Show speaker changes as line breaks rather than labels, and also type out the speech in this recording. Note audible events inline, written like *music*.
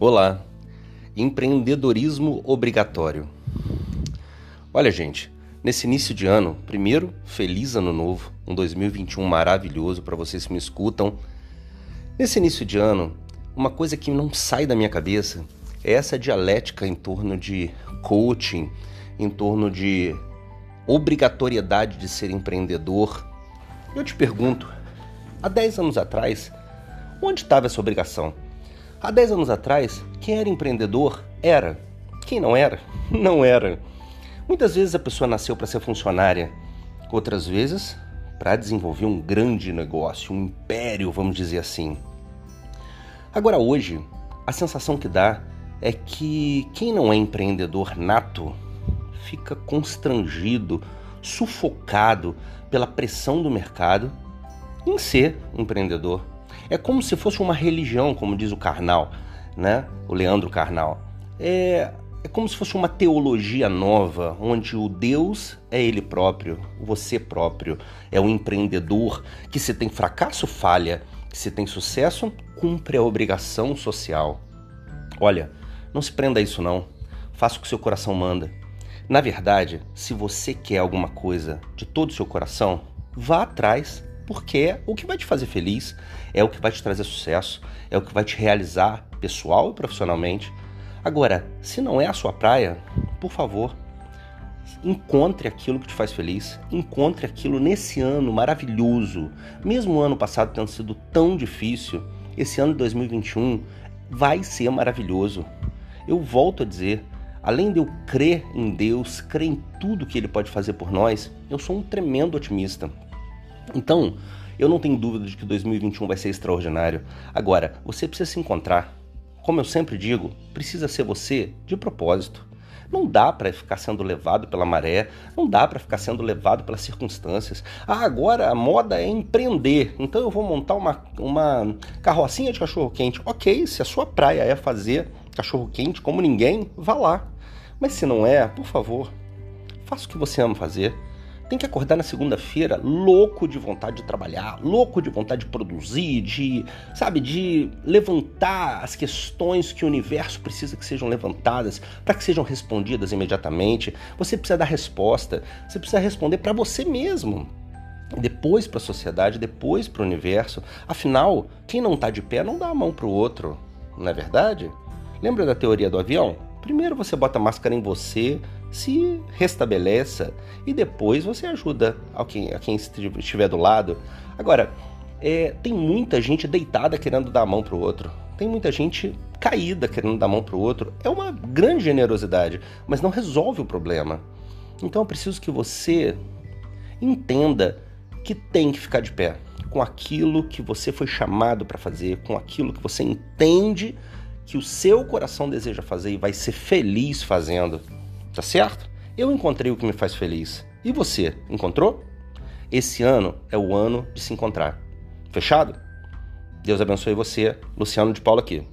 Olá, empreendedorismo obrigatório. Olha, gente, nesse início de ano, primeiro, feliz ano novo, um 2021 maravilhoso para vocês que me escutam. Nesse início de ano, uma coisa que não sai da minha cabeça é essa dialética em torno de coaching, em torno de obrigatoriedade de ser empreendedor. Eu te pergunto, há 10 anos atrás, onde estava essa obrigação? Há 10 anos atrás, quem era empreendedor era. Quem não era, *laughs* não era. Muitas vezes a pessoa nasceu para ser funcionária, outras vezes para desenvolver um grande negócio, um império, vamos dizer assim. Agora, hoje, a sensação que dá é que quem não é empreendedor nato fica constrangido, sufocado pela pressão do mercado em ser empreendedor. É como se fosse uma religião, como diz o Karnal, né? O Leandro Karnal. É, é como se fosse uma teologia nova, onde o Deus é ele próprio, você próprio, é o empreendedor que se tem fracasso falha, que se tem sucesso cumpre a obrigação social. Olha, não se prenda a isso não. Faça o que seu coração manda. Na verdade, se você quer alguma coisa de todo o seu coração, vá atrás porque o que vai te fazer feliz, é o que vai te trazer sucesso, é o que vai te realizar pessoal e profissionalmente. Agora, se não é a sua praia, por favor, encontre aquilo que te faz feliz, encontre aquilo nesse ano maravilhoso. Mesmo o ano passado tendo sido tão difícil, esse ano de 2021 vai ser maravilhoso. Eu volto a dizer, além de eu crer em Deus, crer em tudo que Ele pode fazer por nós, eu sou um tremendo otimista. Então, eu não tenho dúvida de que 2021 vai ser extraordinário. Agora, você precisa se encontrar. Como eu sempre digo, precisa ser você de propósito. Não dá para ficar sendo levado pela maré, não dá para ficar sendo levado pelas circunstâncias. Ah, agora a moda é empreender, então eu vou montar uma, uma carrocinha de cachorro-quente. Ok, se a sua praia é fazer cachorro-quente como ninguém, vá lá. Mas se não é, por favor, faça o que você ama fazer tem que acordar na segunda-feira louco de vontade de trabalhar, louco de vontade de produzir, de, sabe, de levantar as questões que o universo precisa que sejam levantadas, para que sejam respondidas imediatamente. Você precisa dar resposta, você precisa responder para você mesmo. Depois para a sociedade, depois para o universo. Afinal, quem não está de pé não dá a mão para o outro, não é verdade? Lembra da teoria do avião? Primeiro você bota a máscara em você, se restabeleça e depois você ajuda a quem, a quem estiver do lado. Agora, é, tem muita gente deitada querendo dar a mão para o outro. Tem muita gente caída querendo dar a mão para o outro. É uma grande generosidade, mas não resolve o problema. Então é preciso que você entenda que tem que ficar de pé com aquilo que você foi chamado para fazer, com aquilo que você entende que o seu coração deseja fazer e vai ser feliz fazendo tá certo? Eu encontrei o que me faz feliz. E você, encontrou? Esse ano é o ano de se encontrar. Fechado? Deus abençoe você, Luciano de Paula aqui.